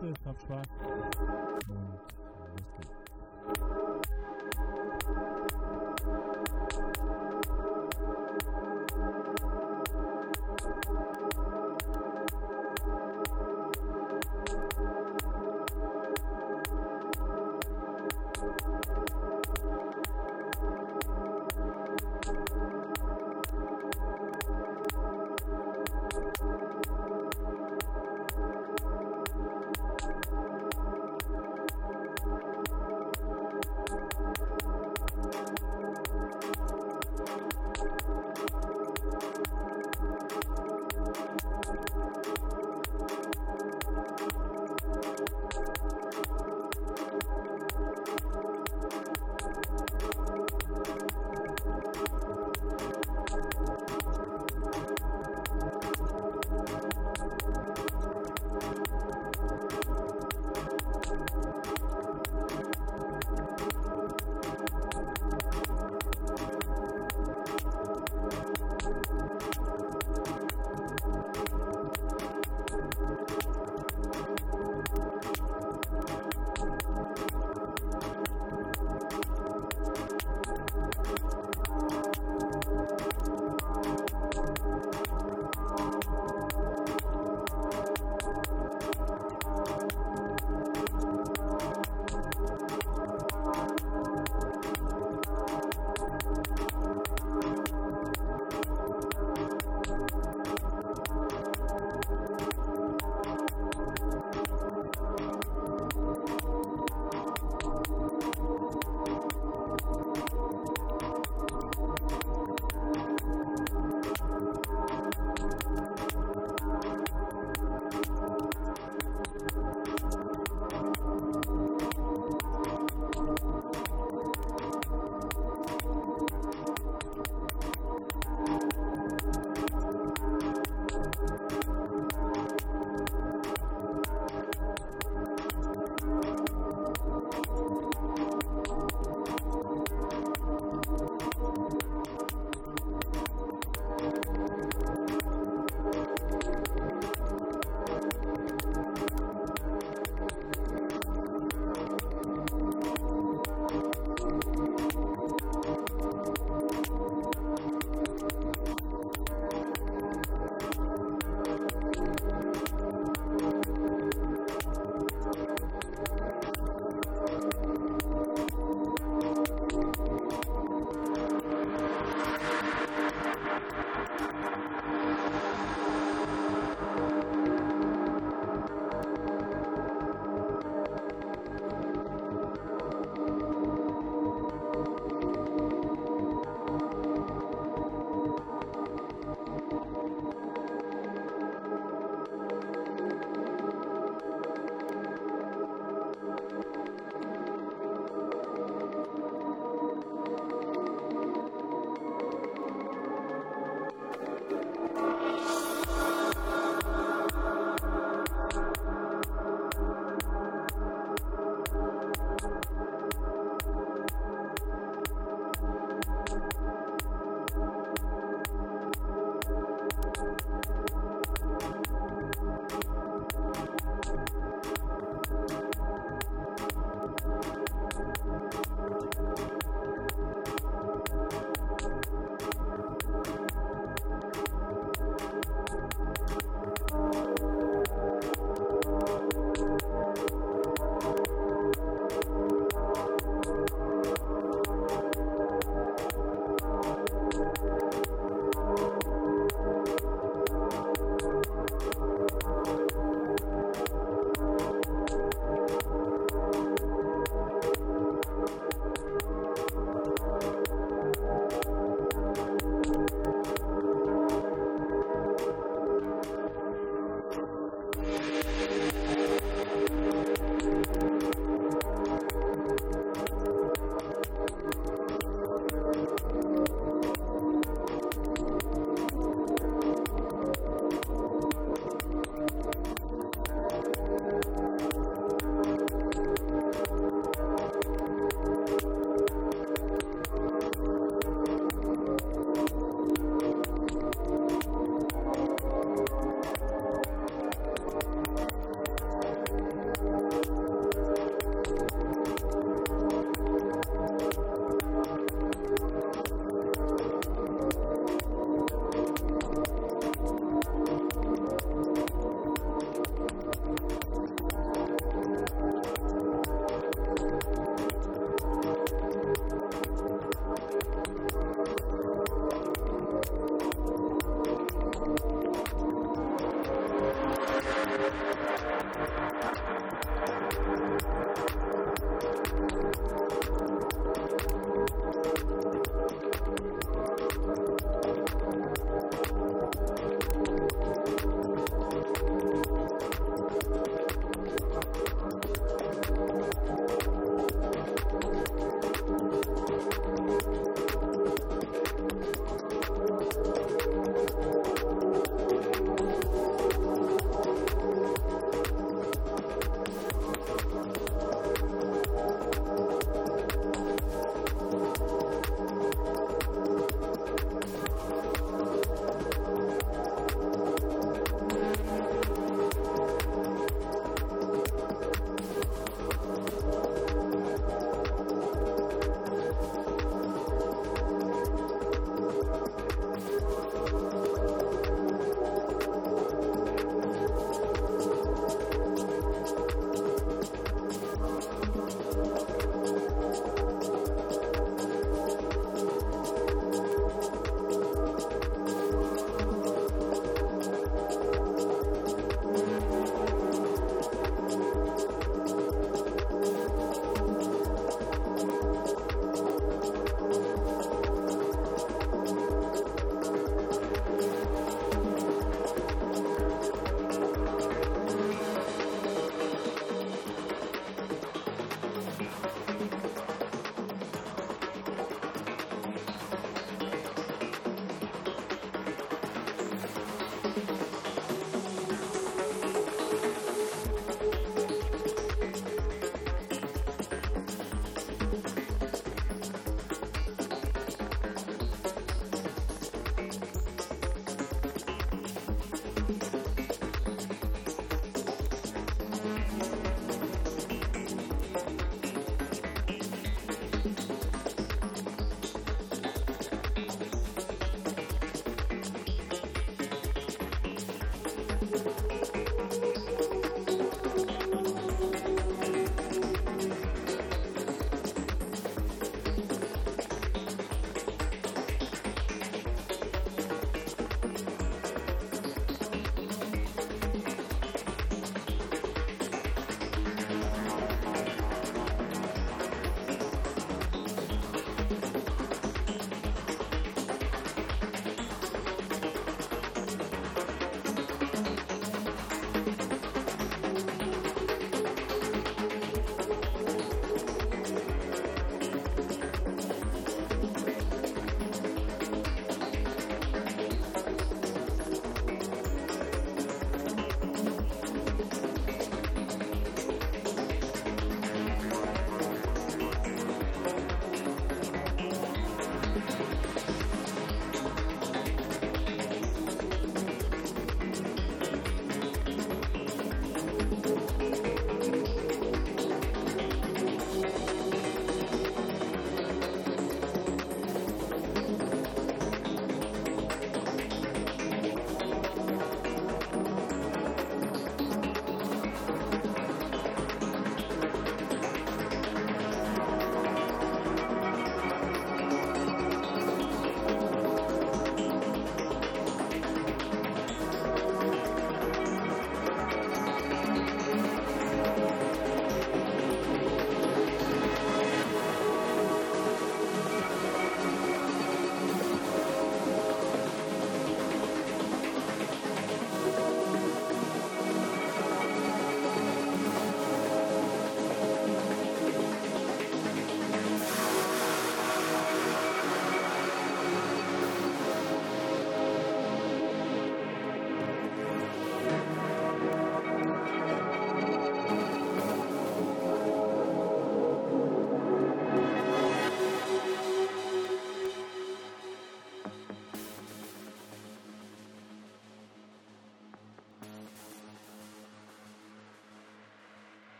Tschüss, habt Spaß.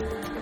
Bye.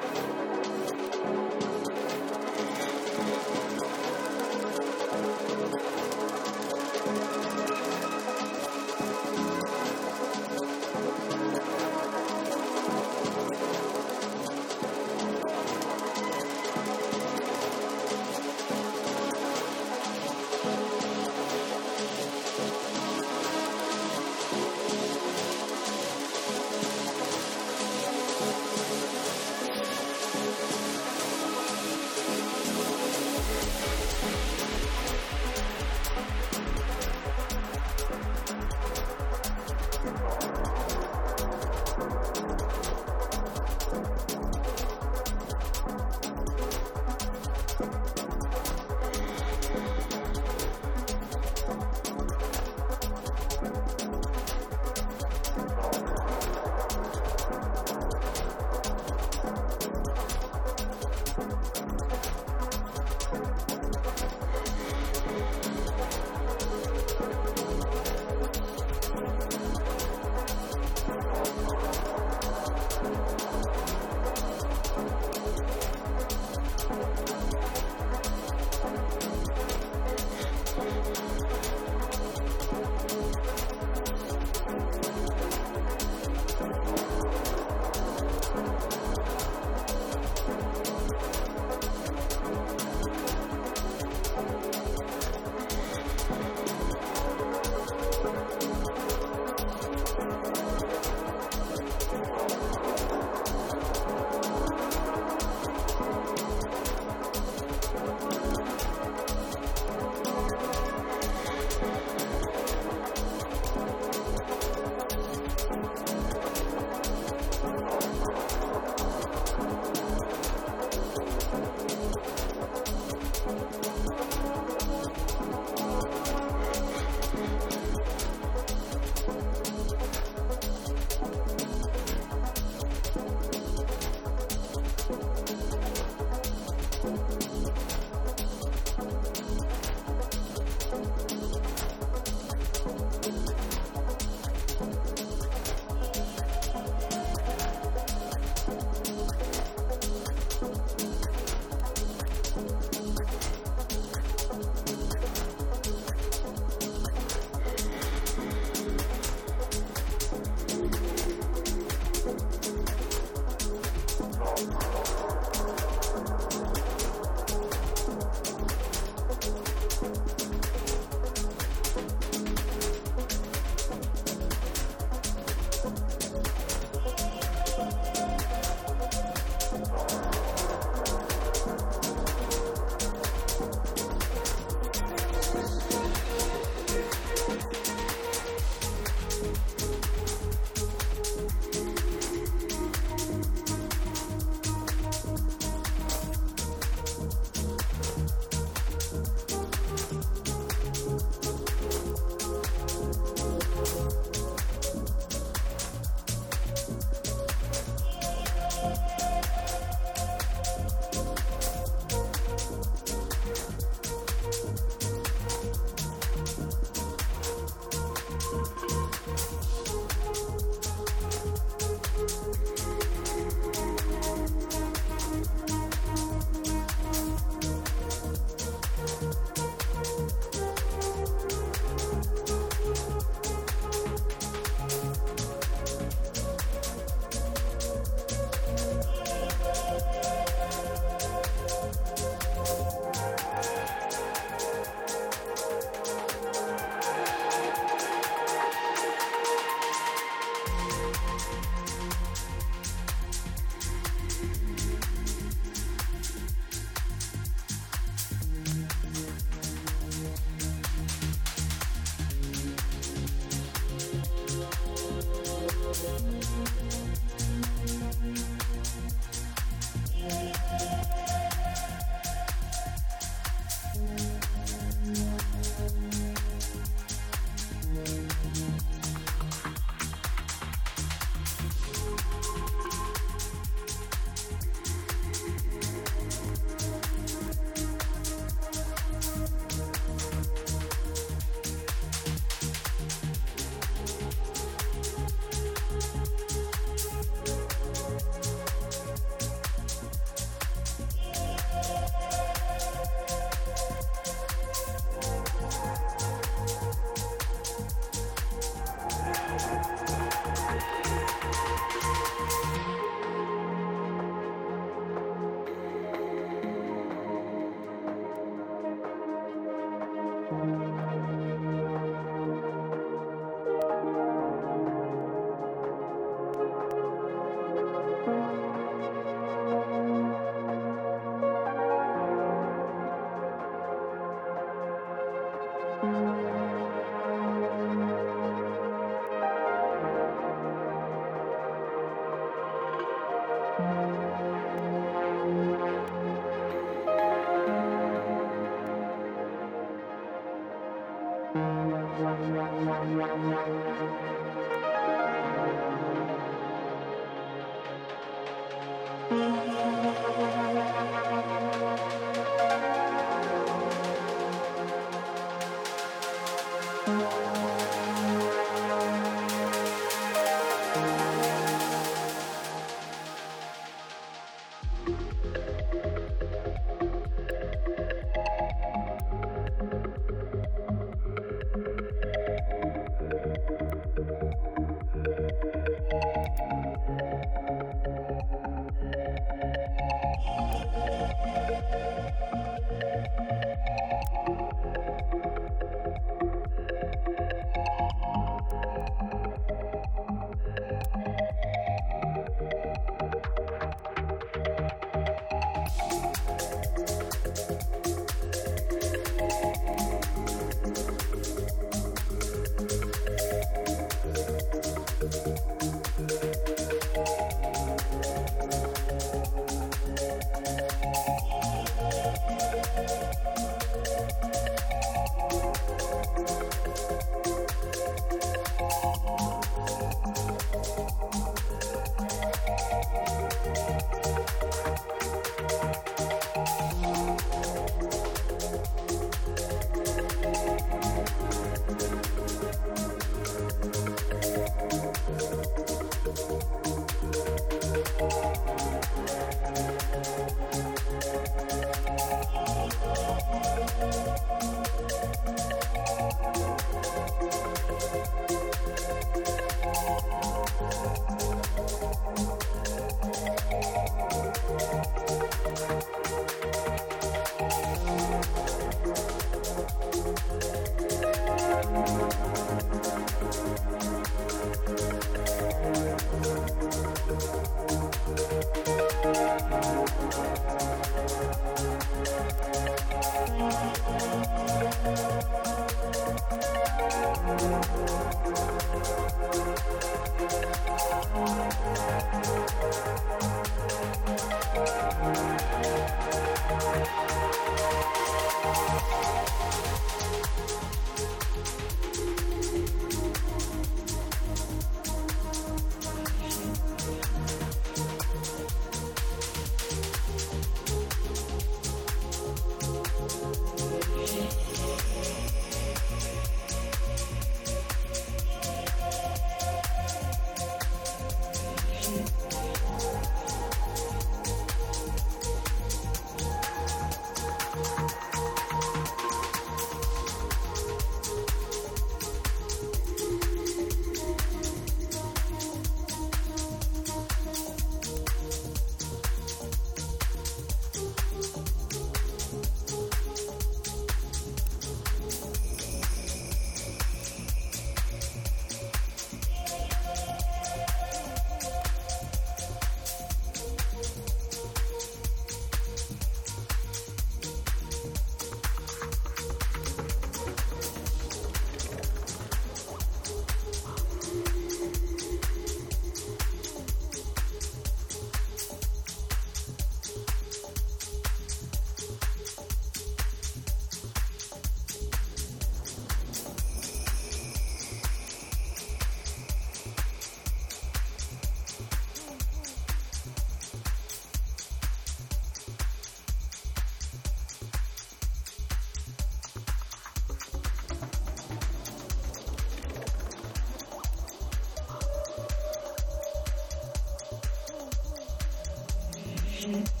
You.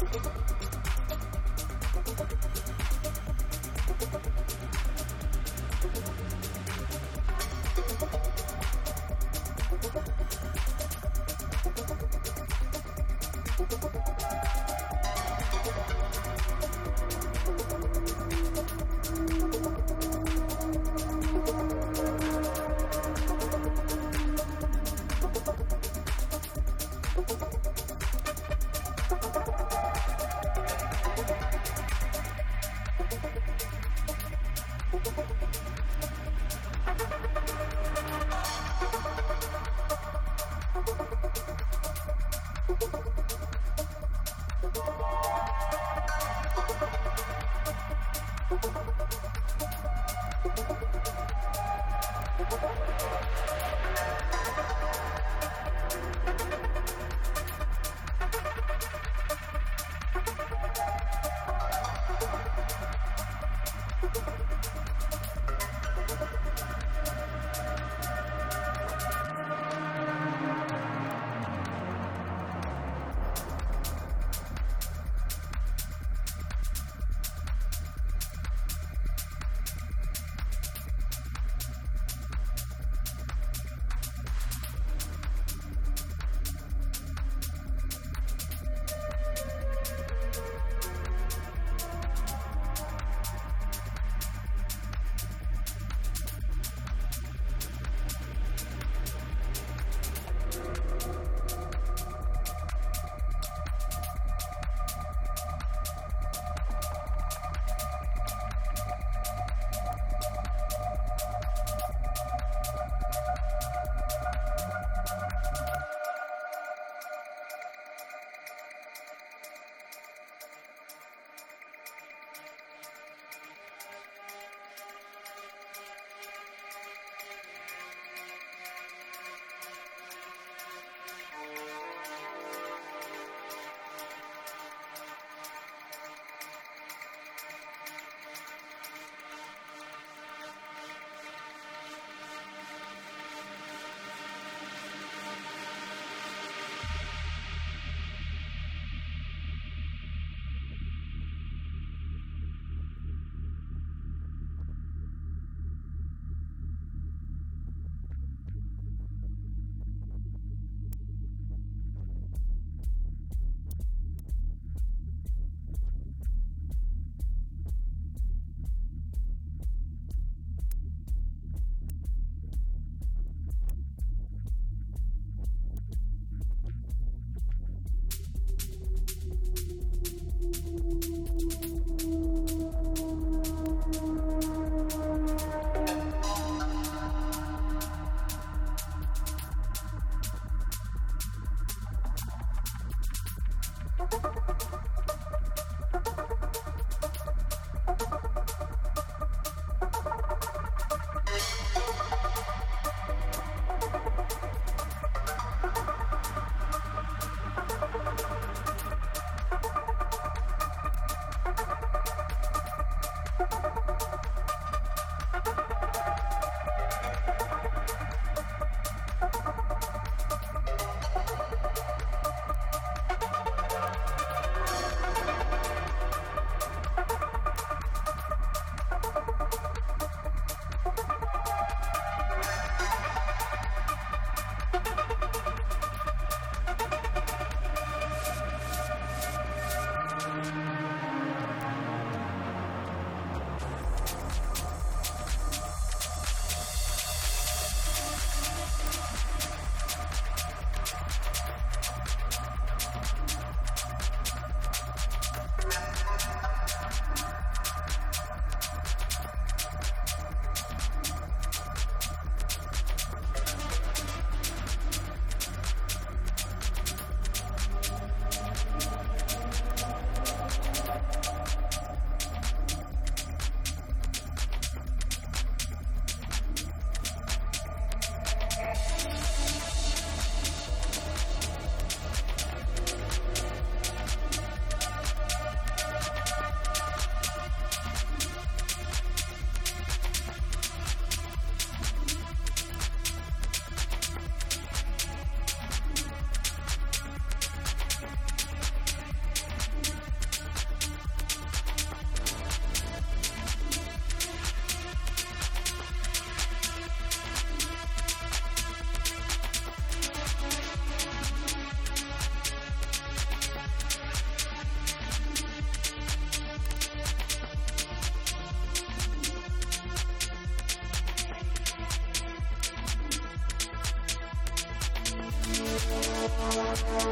Thank you.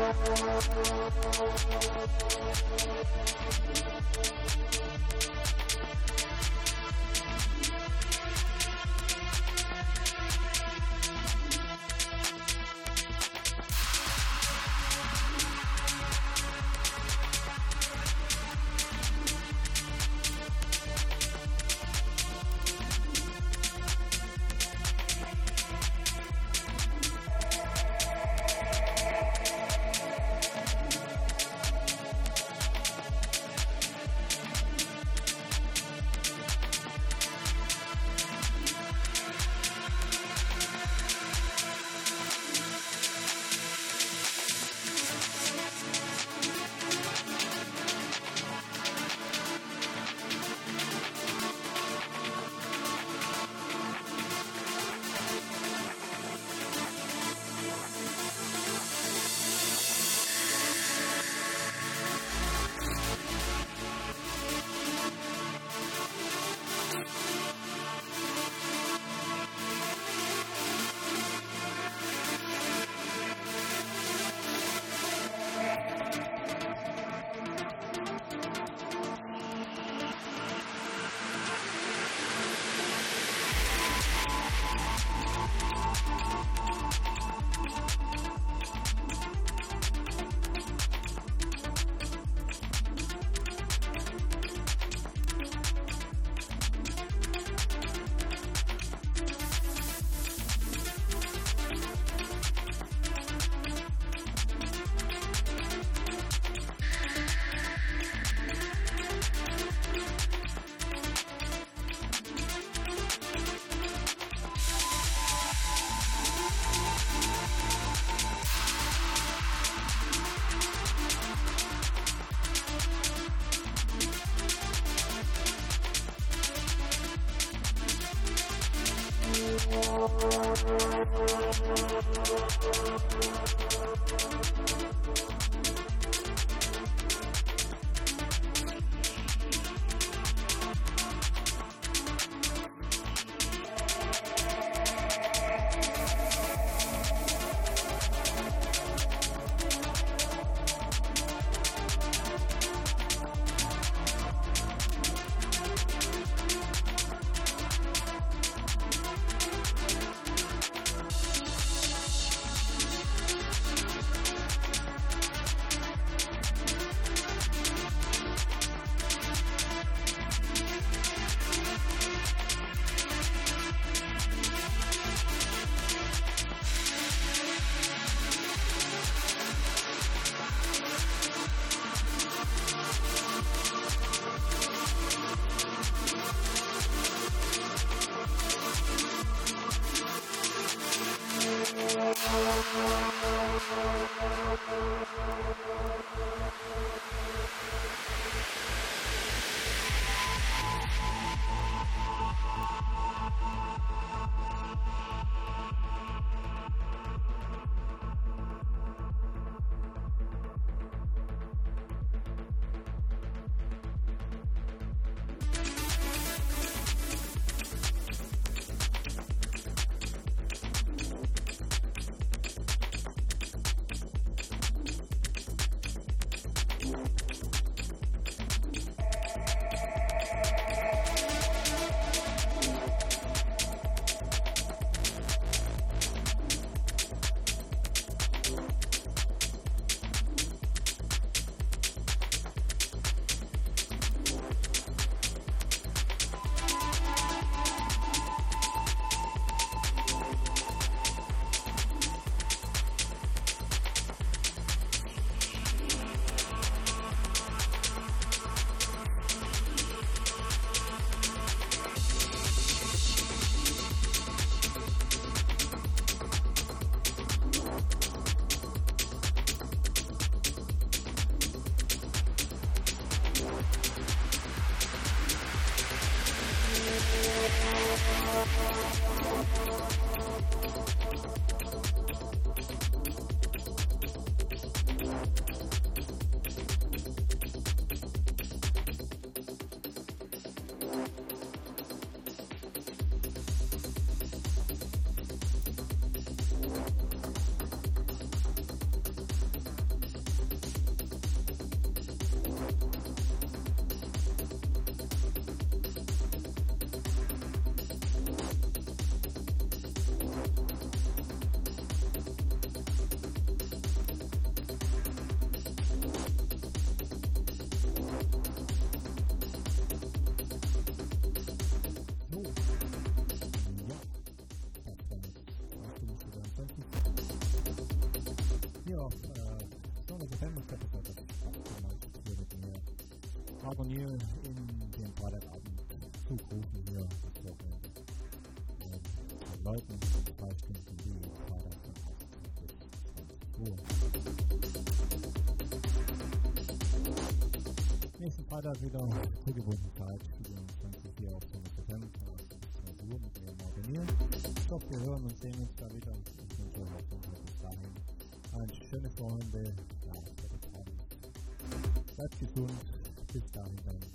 we'll Harmonier in den Freitagabend zugerufen hier das Wochenende. Und Leuten zwei Stunden die Freitag von 8 bis 20 Uhr. Nächsten Freitag wieder zur gewohnten Zeit, 24 hier auf so eine Gefängnis von 8 bis 20 Uhr mit mir Harmonier. Ich hoffe, wir hören und sehen uns da wieder. Ich wünsche euch auch bis dahin ein schönes Wochenende. Ja, Bleibt gesund. 2000